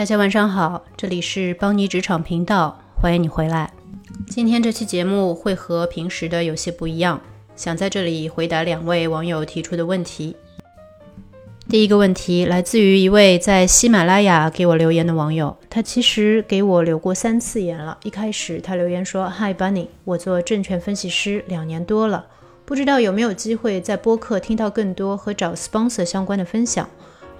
大家晚上好，这里是邦尼职场频道，欢迎你回来。今天这期节目会和平时的有些不一样，想在这里回答两位网友提出的问题。第一个问题来自于一位在喜马拉雅给我留言的网友，他其实给我留过三次言了。一开始他留言说：“Hi Bunny，我做证券分析师两年多了，不知道有没有机会在播客听到更多和找 sponsor 相关的分享。”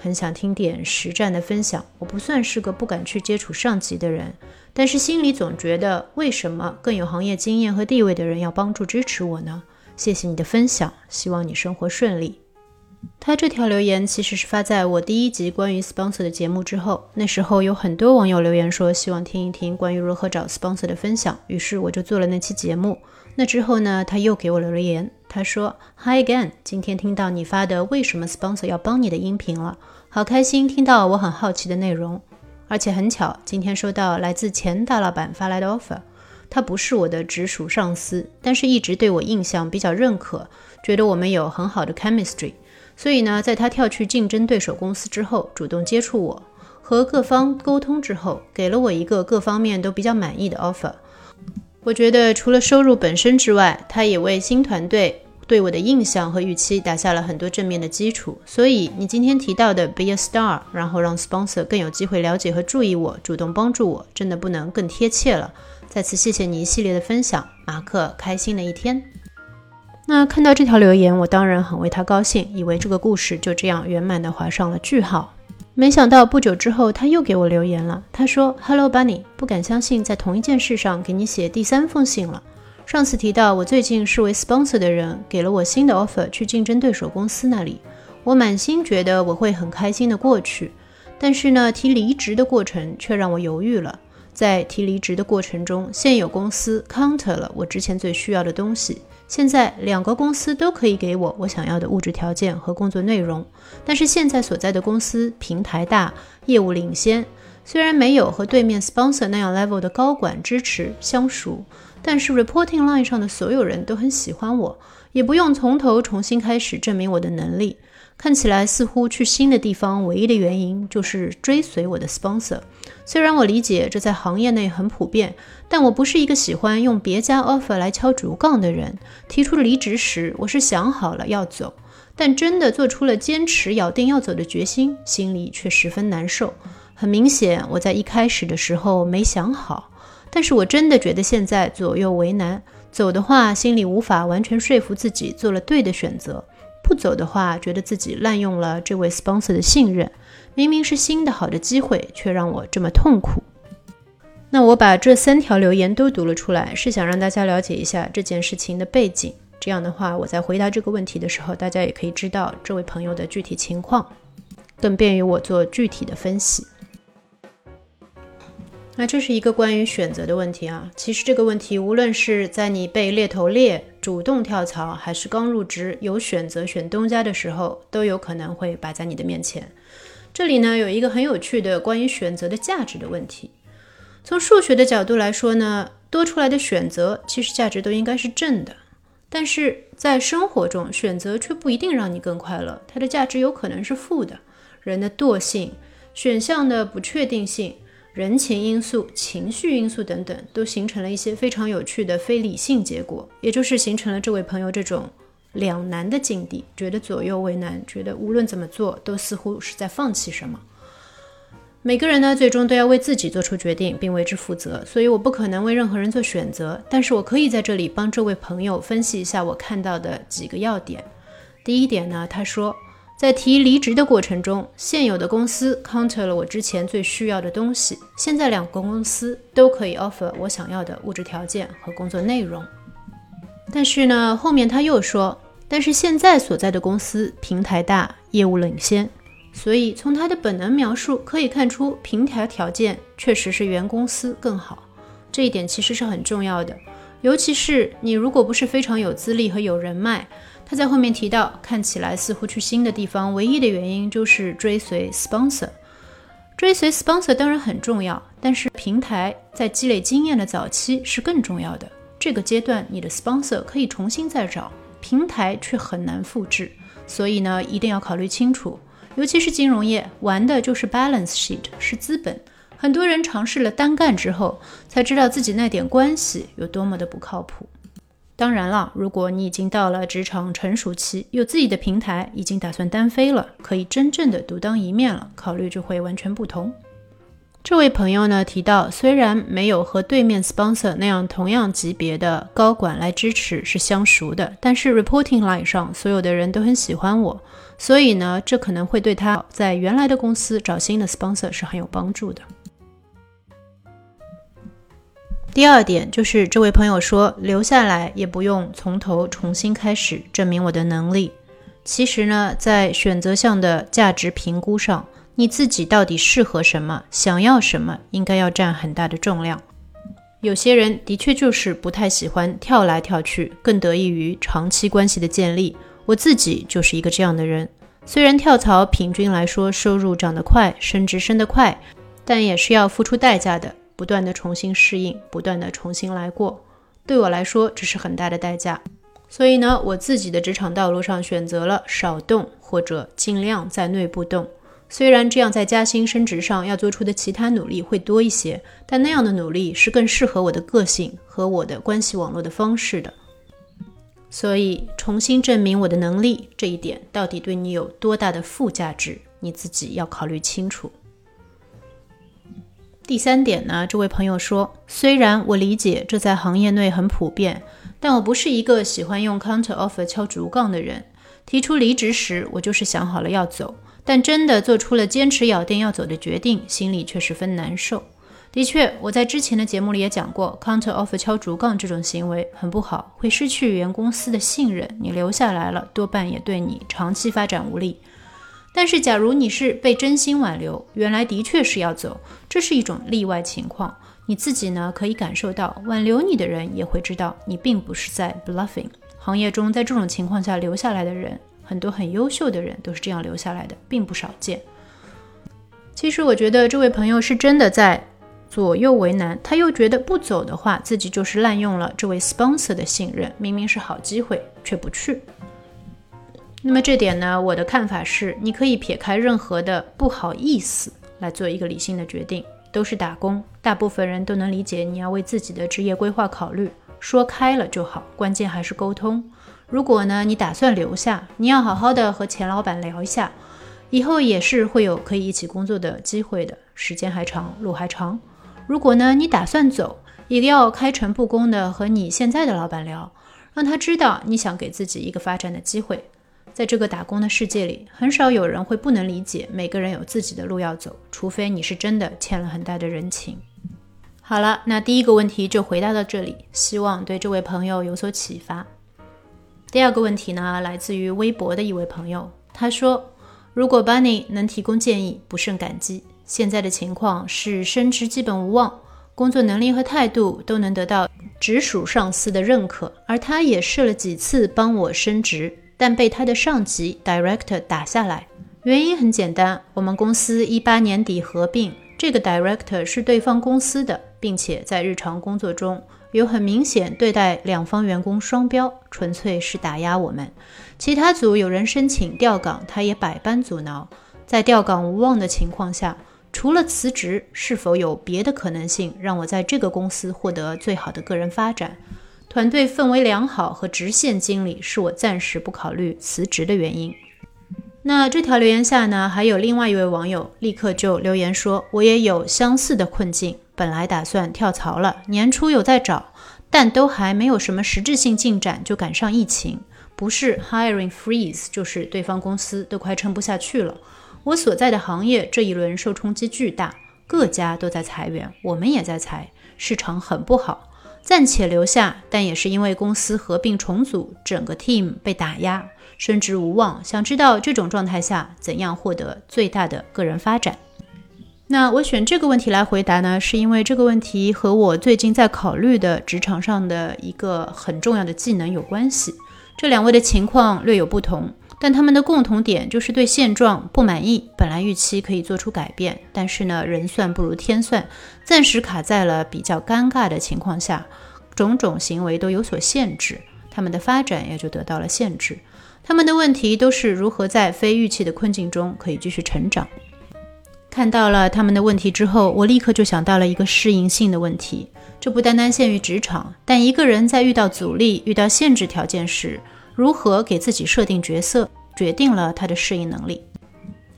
很想听点实战的分享。我不算是个不敢去接触上级的人，但是心里总觉得，为什么更有行业经验和地位的人要帮助支持我呢？谢谢你的分享，希望你生活顺利。他这条留言其实是发在我第一集关于 sponsor 的节目之后，那时候有很多网友留言说希望听一听关于如何找 sponsor 的分享，于是我就做了那期节目。那之后呢，他又给我留了言，他说：“Hi again，今天听到你发的为什么 sponsor 要帮你的音频了，好开心听到我很好奇的内容，而且很巧，今天收到来自前大老板发来的 offer，他不是我的直属上司，但是一直对我印象比较认可，觉得我们有很好的 chemistry，所以呢，在他跳去竞争对手公司之后，主动接触我，和各方沟通之后，给了我一个各方面都比较满意的 offer。”我觉得除了收入本身之外，他也为新团队对我的印象和预期打下了很多正面的基础。所以你今天提到的 be a star，然后让 sponsor 更有机会了解和注意我，主动帮助我，真的不能更贴切了。再次谢谢你一系列的分享，马克，开心的一天。那看到这条留言，我当然很为他高兴，以为这个故事就这样圆满的画上了句号。没想到不久之后，他又给我留言了。他说：“Hello Bunny，不敢相信在同一件事上给你写第三封信了。上次提到我最近是为 sponsor 的人，给了我新的 offer 去竞争对手公司那里。我满心觉得我会很开心的过去，但是呢，提离职的过程却让我犹豫了。在提离职的过程中，现有公司 counter 了我之前最需要的东西。”现在两个公司都可以给我我想要的物质条件和工作内容，但是现在所在的公司平台大，业务领先，虽然没有和对面 sponsor 那样 level 的高管支持相熟，但是 reporting line 上的所有人都很喜欢我，也不用从头重新开始证明我的能力。看起来似乎去新的地方唯一的原因就是追随我的 sponsor。虽然我理解这在行业内很普遍，但我不是一个喜欢用别家 offer 来敲竹杠的人。提出离职时，我是想好了要走，但真的做出了坚持咬定要走的决心，心里却十分难受。很明显，我在一开始的时候没想好，但是我真的觉得现在左右为难。走的话，心里无法完全说服自己做了对的选择。不走的话，觉得自己滥用了这位 sponsor 的信任。明明是新的好的机会，却让我这么痛苦。那我把这三条留言都读了出来，是想让大家了解一下这件事情的背景。这样的话，我在回答这个问题的时候，大家也可以知道这位朋友的具体情况，更便于我做具体的分析。那这是一个关于选择的问题啊。其实这个问题，无论是在你被猎头猎、主动跳槽，还是刚入职有选择选东家的时候，都有可能会摆在你的面前。这里呢，有一个很有趣的关于选择的价值的问题。从数学的角度来说呢，多出来的选择其实价值都应该是正的。但是在生活中，选择却不一定让你更快乐，它的价值有可能是负的。人的惰性、选项的不确定性。人情因素、情绪因素等等，都形成了一些非常有趣的非理性结果，也就是形成了这位朋友这种两难的境地，觉得左右为难，觉得无论怎么做都似乎是在放弃什么。每个人呢，最终都要为自己做出决定，并为之负责，所以我不可能为任何人做选择，但是我可以在这里帮这位朋友分析一下我看到的几个要点。第一点呢，他说。在提离职的过程中，现有的公司 counter 了我之前最需要的东西。现在两个公司都可以 offer 我想要的物质条件和工作内容。但是呢，后面他又说，但是现在所在的公司平台大，业务领先。所以从他的本能描述可以看出，平台条件确实是原公司更好。这一点其实是很重要的，尤其是你如果不是非常有资历和有人脉。他在后面提到，看起来似乎去新的地方，唯一的原因就是追随 sponsor。追随 sponsor 当然很重要，但是平台在积累经验的早期是更重要的。这个阶段，你的 sponsor 可以重新再找，平台却很难复制。所以呢，一定要考虑清楚，尤其是金融业，玩的就是 balance sheet，是资本。很多人尝试了单干之后，才知道自己那点关系有多么的不靠谱。当然了，如果你已经到了职场成熟期，有自己的平台，已经打算单飞了，可以真正的独当一面了，考虑就会完全不同。这位朋友呢提到，虽然没有和对面 sponsor 那样同样级别的高管来支持是相熟的，但是 reporting line 上所有的人都很喜欢我，所以呢，这可能会对他在原来的公司找新的 sponsor 是很有帮助的。第二点就是这位朋友说留下来也不用从头重新开始证明我的能力。其实呢，在选择项的价值评估上，你自己到底适合什么，想要什么，应该要占很大的重量。有些人的确就是不太喜欢跳来跳去，更得益于长期关系的建立。我自己就是一个这样的人。虽然跳槽平均来说收入涨得快，升职升得快，但也是要付出代价的。不断的重新适应，不断的重新来过，对我来说这是很大的代价。所以呢，我自己的职场道路上选择了少动或者尽量在内部动。虽然这样在加薪升职上要做出的其他努力会多一些，但那样的努力是更适合我的个性和我的关系网络的方式的。所以，重新证明我的能力这一点到底对你有多大的附加值，你自己要考虑清楚。第三点呢，这位朋友说，虽然我理解这在行业内很普遍，但我不是一个喜欢用 counter offer 敲竹杠的人。提出离职时，我就是想好了要走，但真的做出了坚持咬定要走的决定，心里却十分难受。的确，我在之前的节目里也讲过，counter offer 敲竹杠这种行为很不好，会失去原公司的信任，你留下来了，多半也对你长期发展无利。但是，假如你是被真心挽留，原来的确是要走，这是一种例外情况。你自己呢，可以感受到，挽留你的人也会知道你并不是在 bluffing。行业中，在这种情况下留下来的人，很多很优秀的人都是这样留下来的，并不少见。其实，我觉得这位朋友是真的在左右为难，他又觉得不走的话，自己就是滥用了这位 sponsor 的信任，明明是好机会却不去。那么这点呢，我的看法是，你可以撇开任何的不好意思来做一个理性的决定。都是打工，大部分人都能理解你要为自己的职业规划考虑，说开了就好。关键还是沟通。如果呢，你打算留下，你要好好的和钱老板聊一下，以后也是会有可以一起工作的机会的。时间还长，路还长。如果呢，你打算走，也要开诚布公的和你现在的老板聊，让他知道你想给自己一个发展的机会。在这个打工的世界里，很少有人会不能理解。每个人有自己的路要走，除非你是真的欠了很大的人情。好了，那第一个问题就回答到这里，希望对这位朋友有所启发。第二个问题呢，来自于微博的一位朋友，他说：“如果 Bunny 能提供建议，不胜感激。现在的情况是升职基本无望，工作能力和态度都能得到直属上司的认可，而他也试了几次帮我升职。”但被他的上级 director 打下来，原因很简单，我们公司一八年底合并，这个 director 是对方公司的，并且在日常工作中有很明显对待两方员工双标，纯粹是打压我们。其他组有人申请调岗，他也百般阻挠。在调岗无望的情况下，除了辞职，是否有别的可能性让我在这个公司获得最好的个人发展？团队氛围良好和直线经理是我暂时不考虑辞职的原因。那这条留言下呢，还有另外一位网友立刻就留言说：“我也有相似的困境，本来打算跳槽了，年初有在找，但都还没有什么实质性进展，就赶上疫情，不是 hiring freeze，就是对方公司都快撑不下去了。我所在的行业这一轮受冲击巨大，各家都在裁员，我们也在裁，市场很不好。”暂且留下，但也是因为公司合并重组，整个 team 被打压，升职无望。想知道这种状态下怎样获得最大的个人发展？那我选这个问题来回答呢，是因为这个问题和我最近在考虑的职场上的一个很重要的技能有关系。这两位的情况略有不同。但他们的共同点就是对现状不满意，本来预期可以做出改变，但是呢，人算不如天算，暂时卡在了比较尴尬的情况下，种种行为都有所限制，他们的发展也就得到了限制。他们的问题都是如何在非预期的困境中可以继续成长。看到了他们的问题之后，我立刻就想到了一个适应性的问题。这不单单限于职场，但一个人在遇到阻力、遇到限制条件时，如何给自己设定角色，决定了他的适应能力。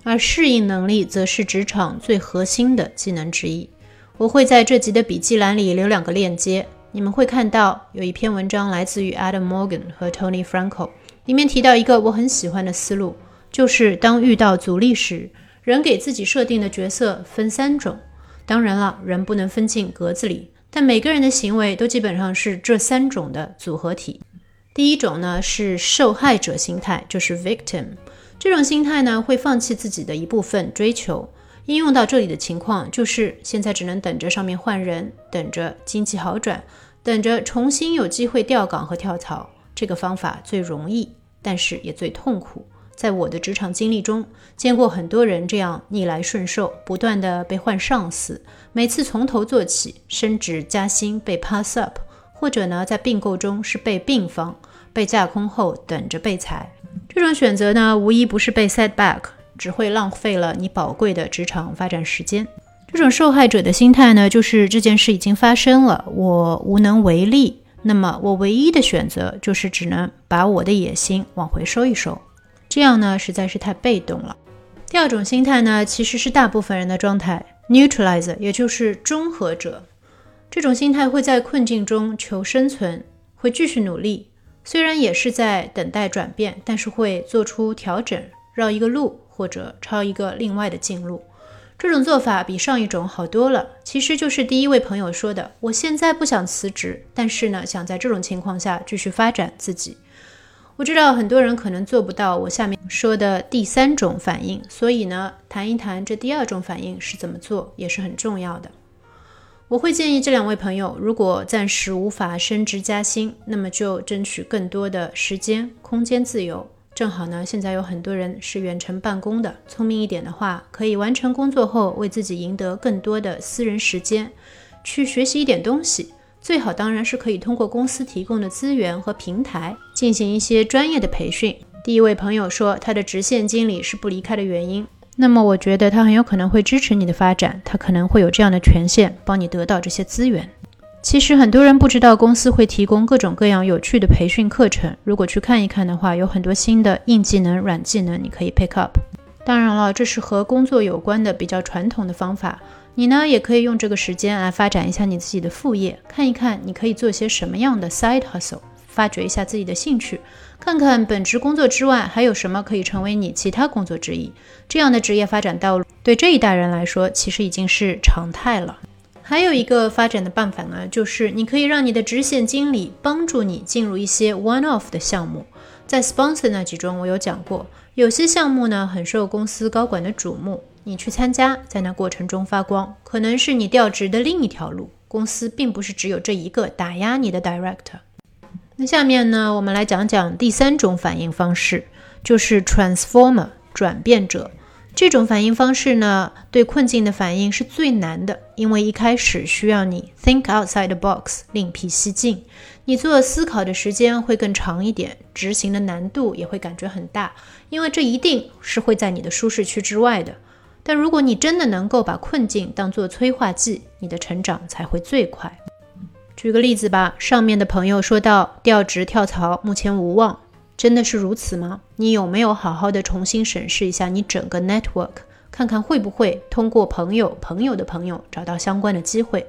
而适应能力则是职场最核心的技能之一。我会在这集的笔记栏里留两个链接，你们会看到有一篇文章来自于 Adam Morgan 和 Tony Franco，里面提到一个我很喜欢的思路，就是当遇到阻力时。人给自己设定的角色分三种，当然了，人不能分进格子里，但每个人的行为都基本上是这三种的组合体。第一种呢是受害者心态，就是 victim。这种心态呢会放弃自己的一部分追求。应用到这里的情况就是现在只能等着上面换人，等着经济好转，等着重新有机会调岗和跳槽。这个方法最容易，但是也最痛苦。在我的职场经历中，见过很多人这样逆来顺受，不断的被换上司，每次从头做起，升职加薪被 pass up，或者呢，在并购中是被并方，被架空后等着被裁。这种选择呢，无一不是被 set back，只会浪费了你宝贵的职场发展时间。这种受害者的心态呢，就是这件事已经发生了，我无能为力，那么我唯一的选择就是只能把我的野心往回收一收。这样呢，实在是太被动了。第二种心态呢，其实是大部分人的状态，neutralizer，也就是中和者。这种心态会在困境中求生存，会继续努力，虽然也是在等待转变，但是会做出调整，绕一个路或者抄一个另外的近路。这种做法比上一种好多了。其实就是第一位朋友说的：“我现在不想辞职，但是呢，想在这种情况下继续发展自己。”我知道很多人可能做不到我下面说的第三种反应，所以呢，谈一谈这第二种反应是怎么做也是很重要的。我会建议这两位朋友，如果暂时无法升职加薪，那么就争取更多的时间、空间自由。正好呢，现在有很多人是远程办公的，聪明一点的话，可以完成工作后为自己赢得更多的私人时间，去学习一点东西。最好当然是可以通过公司提供的资源和平台进行一些专业的培训。第一位朋友说，他的直线经理是不离开的原因。那么我觉得他很有可能会支持你的发展，他可能会有这样的权限，帮你得到这些资源。其实很多人不知道公司会提供各种各样有趣的培训课程，如果去看一看的话，有很多新的硬技能、软技能你可以 pick up。当然了，这是和工作有关的比较传统的方法。你呢，也可以用这个时间来发展一下你自己的副业，看一看你可以做些什么样的 side hustle，发掘一下自己的兴趣，看看本职工作之外还有什么可以成为你其他工作之一。这样的职业发展道路对这一代人来说，其实已经是常态了。还有一个发展的办法呢，就是你可以让你的直线经理帮助你进入一些 one off 的项目。在 sponsor 那集中，我有讲过，有些项目呢很受公司高管的瞩目。你去参加，在那过程中发光，可能是你调职的另一条路。公司并不是只有这一个打压你的 director。下面呢，我们来讲讲第三种反应方式，就是 transformer 转变者。这种反应方式呢，对困境的反应是最难的，因为一开始需要你 think outside the box，另辟蹊径。你做思考的时间会更长一点，执行的难度也会感觉很大，因为这一定是会在你的舒适区之外的。但如果你真的能够把困境当作催化剂，你的成长才会最快。举个例子吧，上面的朋友说到调职跳槽目前无望，真的是如此吗？你有没有好好的重新审视一下你整个 network，看看会不会通过朋友、朋友的朋友找到相关的机会？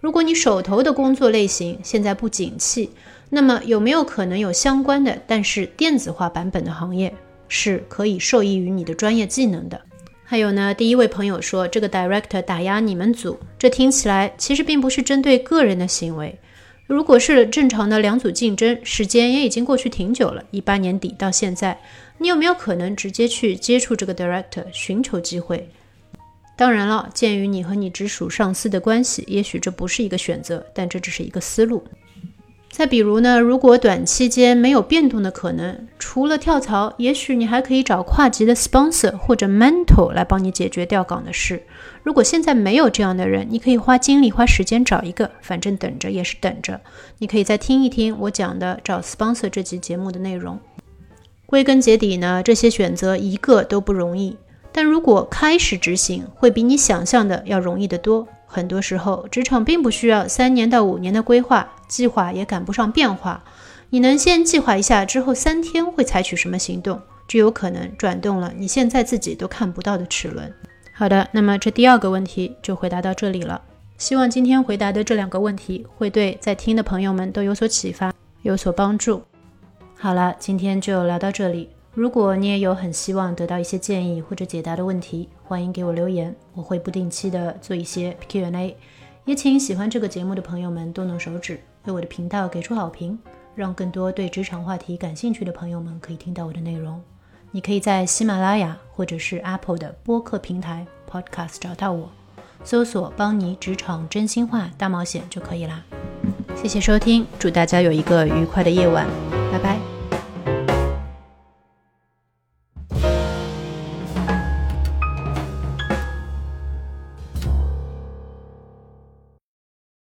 如果你手头的工作类型现在不景气，那么有没有可能有相关的但是电子化版本的行业是可以受益于你的专业技能的？还有呢，第一位朋友说这个 director 打压你们组，这听起来其实并不是针对个人的行为。如果是正常的两组竞争，时间也已经过去挺久了，一八年底到现在，你有没有可能直接去接触这个 director，寻求机会？当然了，鉴于你和你直属上司的关系，也许这不是一个选择，但这只是一个思路。再比如呢，如果短期间没有变动的可能，除了跳槽，也许你还可以找跨级的 sponsor 或者 mentor 来帮你解决调岗的事。如果现在没有这样的人，你可以花精力花时间找一个，反正等着也是等着。你可以再听一听我讲的找 sponsor 这集节目的内容。归根结底呢，这些选择一个都不容易。但如果开始执行，会比你想象的要容易得多。很多时候，职场并不需要三年到五年的规划，计划也赶不上变化。你能先计划一下之后三天会采取什么行动，就有可能转动了你现在自己都看不到的齿轮。好的，那么这第二个问题就回答到这里了。希望今天回答的这两个问题会对在听的朋友们都有所启发，有所帮助。好了，今天就聊到这里。如果你也有很希望得到一些建议或者解答的问题，欢迎给我留言，我会不定期的做一些 Q&A。也请喜欢这个节目的朋友们动动手指，为我的频道给出好评，让更多对职场话题感兴趣的朋友们可以听到我的内容。你可以在喜马拉雅或者是 Apple 的播客平台 Podcast 找到我，搜索“邦尼职场真心话大冒险”就可以啦。谢谢收听，祝大家有一个愉快的夜晚，拜拜。